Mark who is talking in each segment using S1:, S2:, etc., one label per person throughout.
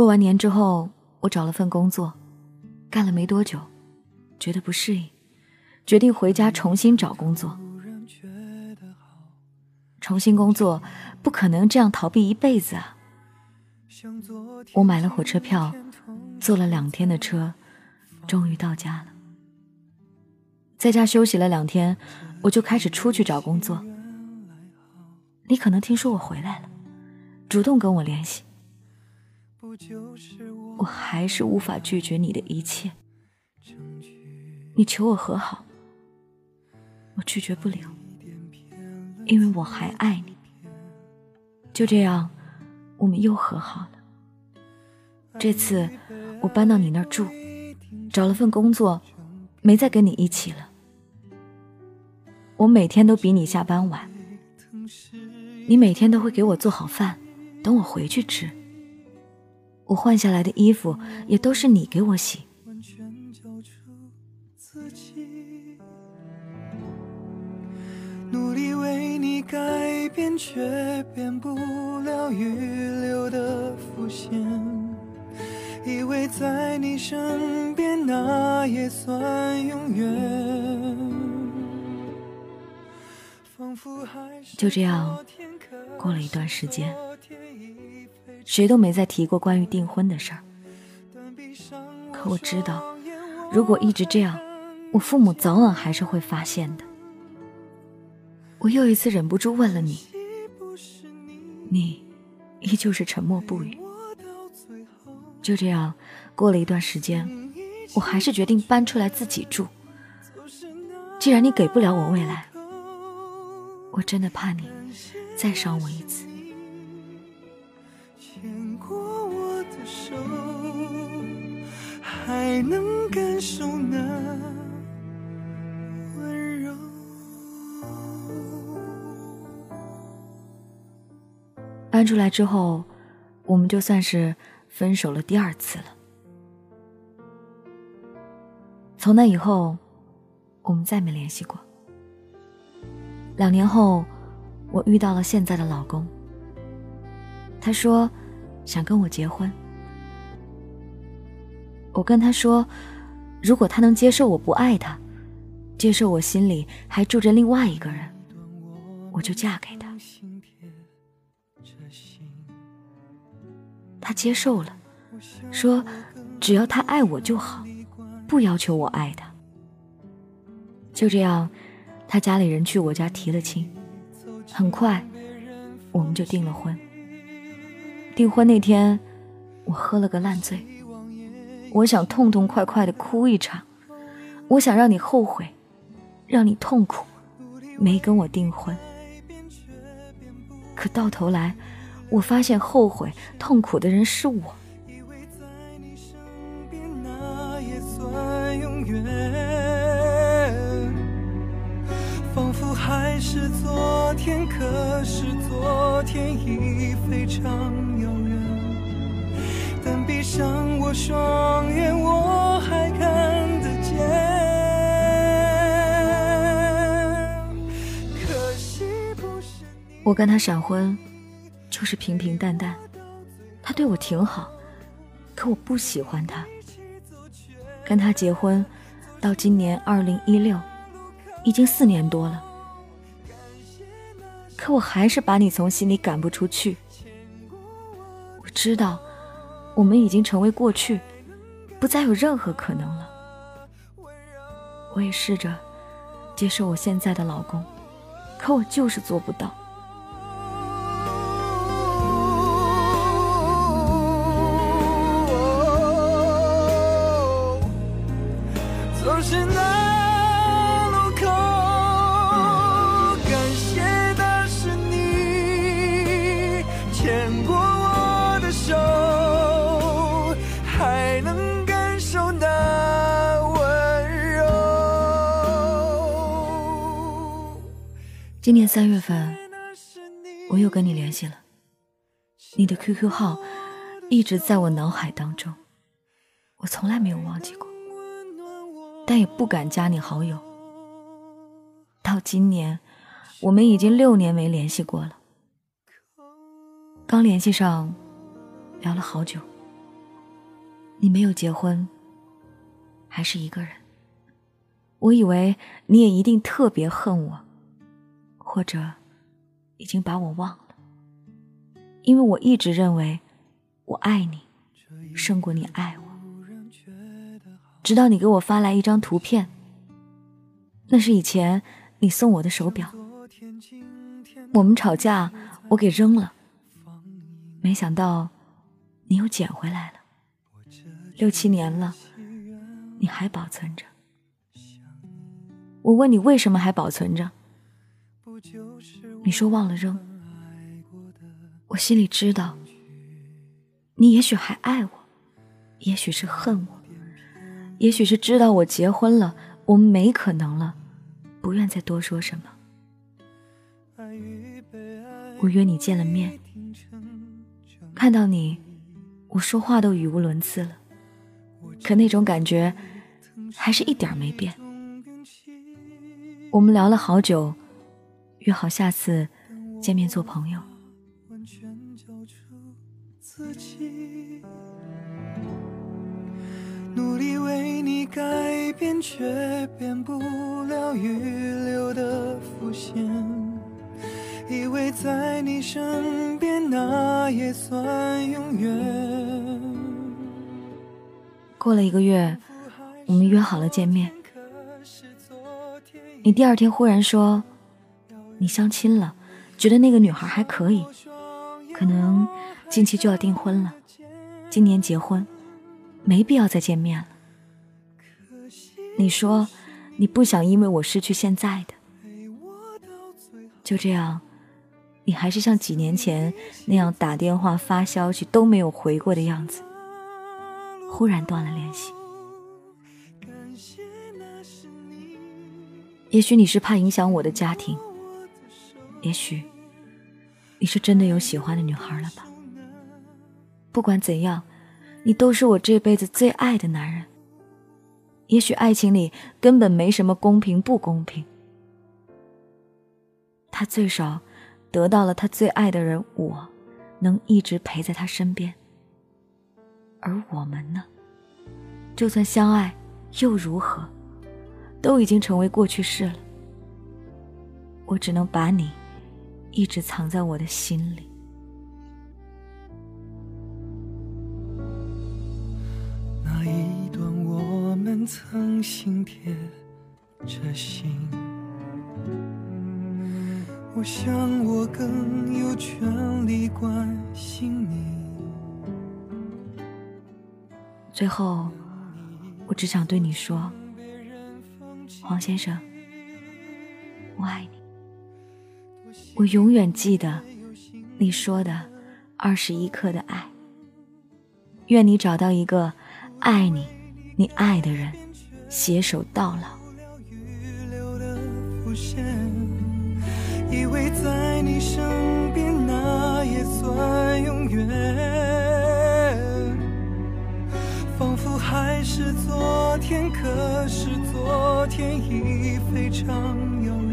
S1: 过完年之后，我找了份工作，干了没多久，觉得不适应，决定回家重新找工作。重新工作不可能这样逃避一辈子啊！我买了火车票，坐了两天的车，终于到家了。在家休息了两天，我就开始出去找工作。你可能听说我回来了，主动跟我联系。我还是无法拒绝你的一切。你求我和好，我拒绝不了，因为我还爱你。就这样，我们又和好了。这次我搬到你那儿住，找了份工作，没再跟你一起了。我每天都比你下班晚，你每天都会给我做好饭，等我回去吃。我换下来的衣服也都是你给我洗。努力为你改变，却变不了预留的伏线。以为在你身边，那也算永远。就这样过了一段时间，谁都没再提过关于订婚的事儿。可我知道，如果一直这样，我父母早晚还是会发现的。我又一次忍不住问了你，你依旧是沉默不语。就这样过了一段时间，我还是决定搬出来自己住。既然你给不了我未来。我真的怕你再伤我一次。牵过我的手，还能感受那搬出来之后，我们就算是分手了第二次了。从那以后，我们再没联系过。两年后，我遇到了现在的老公。他说想跟我结婚。我跟他说，如果他能接受我不爱他，接受我心里还住着另外一个人，我就嫁给他。他接受了，说只要他爱我就好，不要求我爱他。就这样。他家里人去我家提了亲，很快我们就订了婚。订婚那天，我喝了个烂醉，我想痛痛快快的哭一场，我想让你后悔，让你痛苦，没跟我订婚。可到头来，我发现后悔痛苦的人是我。是昨天，可是昨天已非常遥远。但闭上我双眼，我还看得见。可惜不是。我跟他闪婚，就是平平淡淡。他对我挺好，可我不喜欢他。跟他结婚，到今年二零一六，已经四年多了。可我还是把你从心里赶不出去。我知道，我们已经成为过去，不再有任何可能了。我也试着接受我现在的老公，可我就是做不到。总是那。今年三月份，我又跟你联系了。你的 QQ 号一直在我脑海当中，我从来没有忘记过，但也不敢加你好友。到今年，我们已经六年没联系过了。刚联系上，聊了好久，你没有结婚，还是一个人。我以为你也一定特别恨我，或者已经把我忘了，因为我一直认为我爱你胜过你爱我。直到你给我发来一张图片，那是以前你送我的手表。我们吵架，我给扔了，没想到你又捡回来了。六七年了，你还保存着。我问你为什么还保存着？你说忘了扔。我心里知道，你也许还爱我，也许是恨我，也许是知道我结婚了，我们没可能了，不愿再多说什么。我约你见了面，看到你，我说话都语无伦次了，可那种感觉还是一点没变。我们聊了好久，约好下次见面做朋友。完全交出自己努力为你改变，却变不了预留的伏线。以为在你身边，那也算永远。过了一个月，我们约好了见面。你第二天忽然说，你相亲了，觉得那个女孩还可以，可能近期就要订婚了，今年结婚，没必要再见面了。你说你不想因为我失去现在的，就这样，你还是像几年前那样打电话发消息都没有回过的样子，忽然断了联系。也许你是怕影响我的家庭，也许你是真的有喜欢的女孩了吧？不管怎样，你都是我这辈子最爱的男人。也许爱情里根本没什么公平不公平，他最少得到了他最爱的人，我能一直陪在他身边。而我们呢？就算相爱又如何？都已经成为过去式了，我只能把你一直藏在我的心里。那一段我们曾心贴着心，我想我更有权利关心你。最后，我只想对你说。黄先生，我爱你。我永远记得你说的二十一克的爱。愿你找到一个爱你、你爱的人，携手到老。以为在你身边，那也算永远。仿佛还是昨天，可是昨天已非常遥远。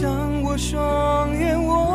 S1: 向我双眼，我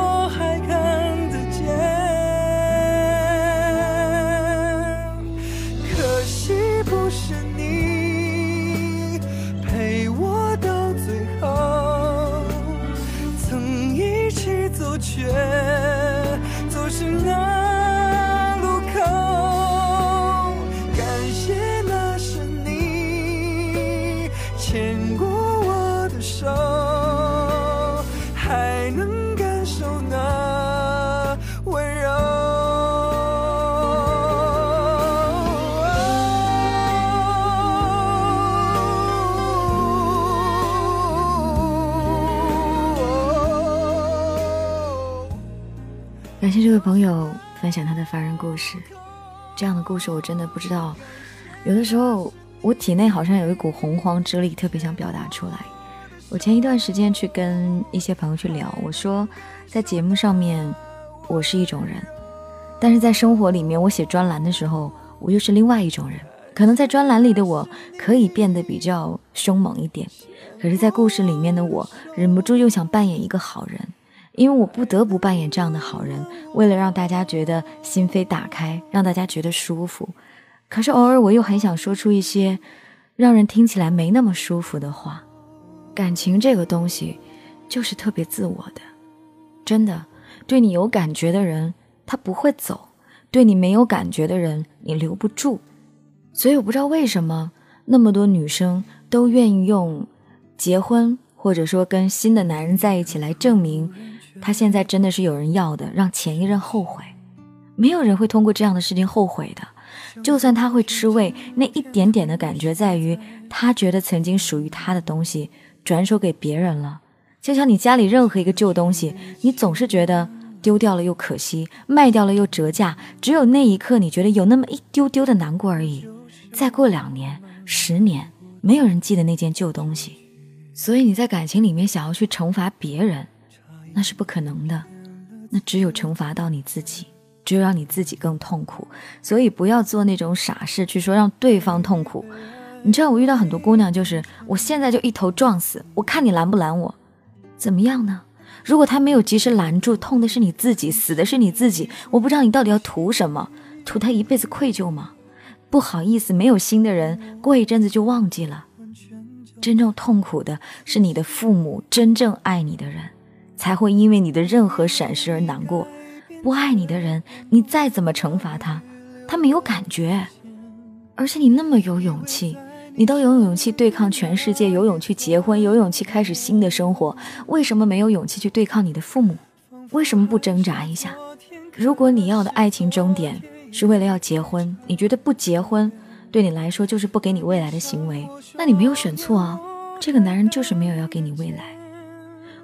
S1: 谢这位朋友分享他的凡人故事，这样的故事我真的不知道。有的时候我体内好像有一股洪荒之力，特别想表达出来。我前一段时间去跟一些朋友去聊，我说在节目上面我是一种人，但是在生活里面我写专栏的时候我又是另外一种人。可能在专栏里的我可以变得比较凶猛一点，可是，在故事里面的我忍不住又想扮演一个好人。因为我不得不扮演这样的好人，为了让大家觉得心扉打开，让大家觉得舒服。可是偶尔我又很想说出一些让人听起来没那么舒服的话。感情这个东西，就是特别自我的，真的，对你有感觉的人他不会走，对你没有感觉的人你留不住。所以我不知道为什么那么多女生都愿意用结婚或者说跟新的男人在一起来证明。他现在真的是有人要的，让前一任后悔。没有人会通过这样的事情后悔的。就算他会吃味，那一点点的感觉在于，他觉得曾经属于他的东西转手给别人了。就像你家里任何一个旧东西，你总是觉得丢掉了又可惜，卖掉了又折价，只有那一刻你觉得有那么一丢丢的难过而已。再过两年、十年，没有人记得那件旧东西。所以你在感情里面想要去惩罚别人。那是不可能的，那只有惩罚到你自己，只有让你自己更痛苦。所以不要做那种傻事，去说让对方痛苦。你知道我遇到很多姑娘，就是我现在就一头撞死，我看你拦不拦我？怎么样呢？如果他没有及时拦住，痛的是你自己，死的是你自己。我不知道你到底要图什么？图他一辈子愧疚吗？不好意思，没有心的人，过一阵子就忘记了。真正痛苦的是你的父母，真正爱你的人。才会因为你的任何闪失而难过。不爱你的人，你再怎么惩罚他，他没有感觉。而且你那么有勇气，你都有勇气对抗全世界，有勇气结婚，有勇气开始新的生活，为什么没有勇气去对抗你的父母？为什么不挣扎一下？如果你要的爱情终点是为了要结婚，你觉得不结婚对你来说就是不给你未来的行为，那你没有选错啊。这个男人就是没有要给你未来。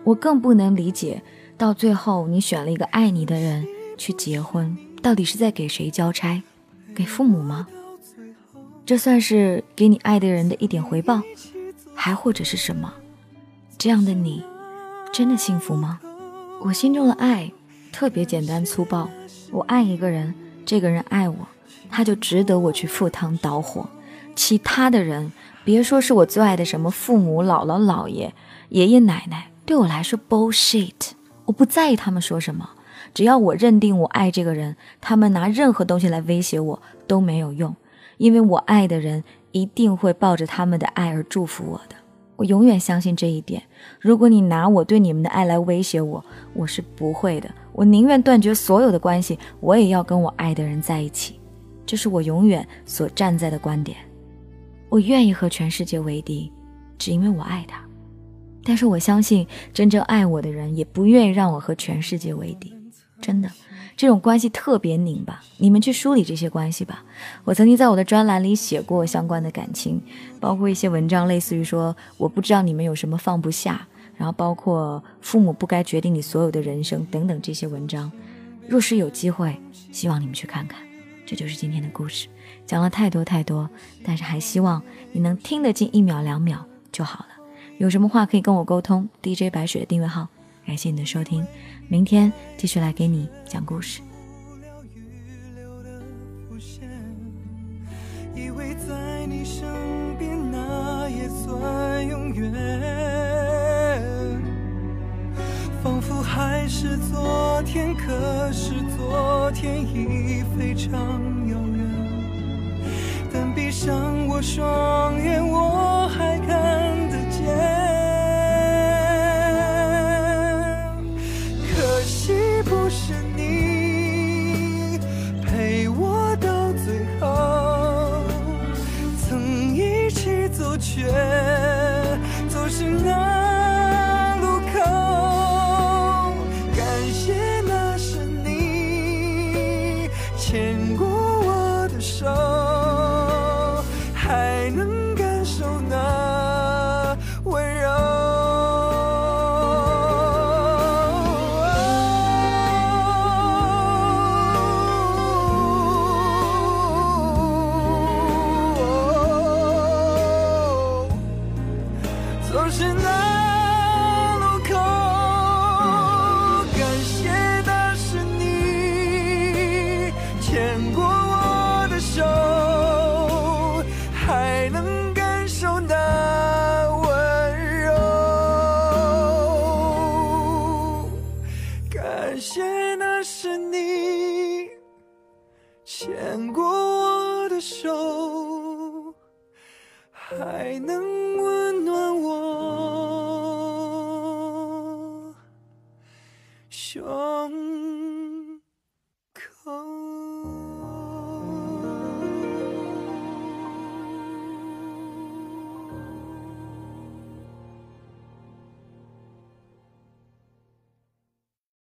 S1: 我更不能理解，到最后你选了一个爱你的人去结婚，到底是在给谁交差？给父母吗？这算是给你爱的人的一点回报，还或者是什么？这样的你，真的幸福吗？我心中的爱特别简单粗暴，我爱一个人，这个人爱我，他就值得我去赴汤蹈火。其他的人，别说是我最爱的什么父母、姥姥、姥爷、爷爷奶奶。对我来说，bullshit，我不在意他们说什么，只要我认定我爱这个人，他们拿任何东西来威胁我都没有用，因为我爱的人一定会抱着他们的爱而祝福我的，我永远相信这一点。如果你拿我对你们的爱来威胁我，我是不会的，我宁愿断绝所有的关系，我也要跟我爱的人在一起，这是我永远所站在的观点。我愿意和全世界为敌，只因为我爱他。但是我相信，真正爱我的人也不愿意让我和全世界为敌。真的，这种关系特别拧巴。你们去梳理这些关系吧。我曾经在我的专栏里写过相关的感情，包括一些文章，类似于说我不知道你们有什么放不下，然后包括父母不该决定你所有的人生等等这些文章。若是有机会，希望你们去看看。这就是今天的故事，讲了太多太多，但是还希望你能听得进一秒两秒就好了。有什么话可以跟我沟通？DJ 白雪的订阅号，感谢你的收听，明天继续来给你讲故事。以为在你身边那也算永远，仿佛还是昨天，可是昨天已非常遥远。但闭上我双眼，我牵过我的手，还能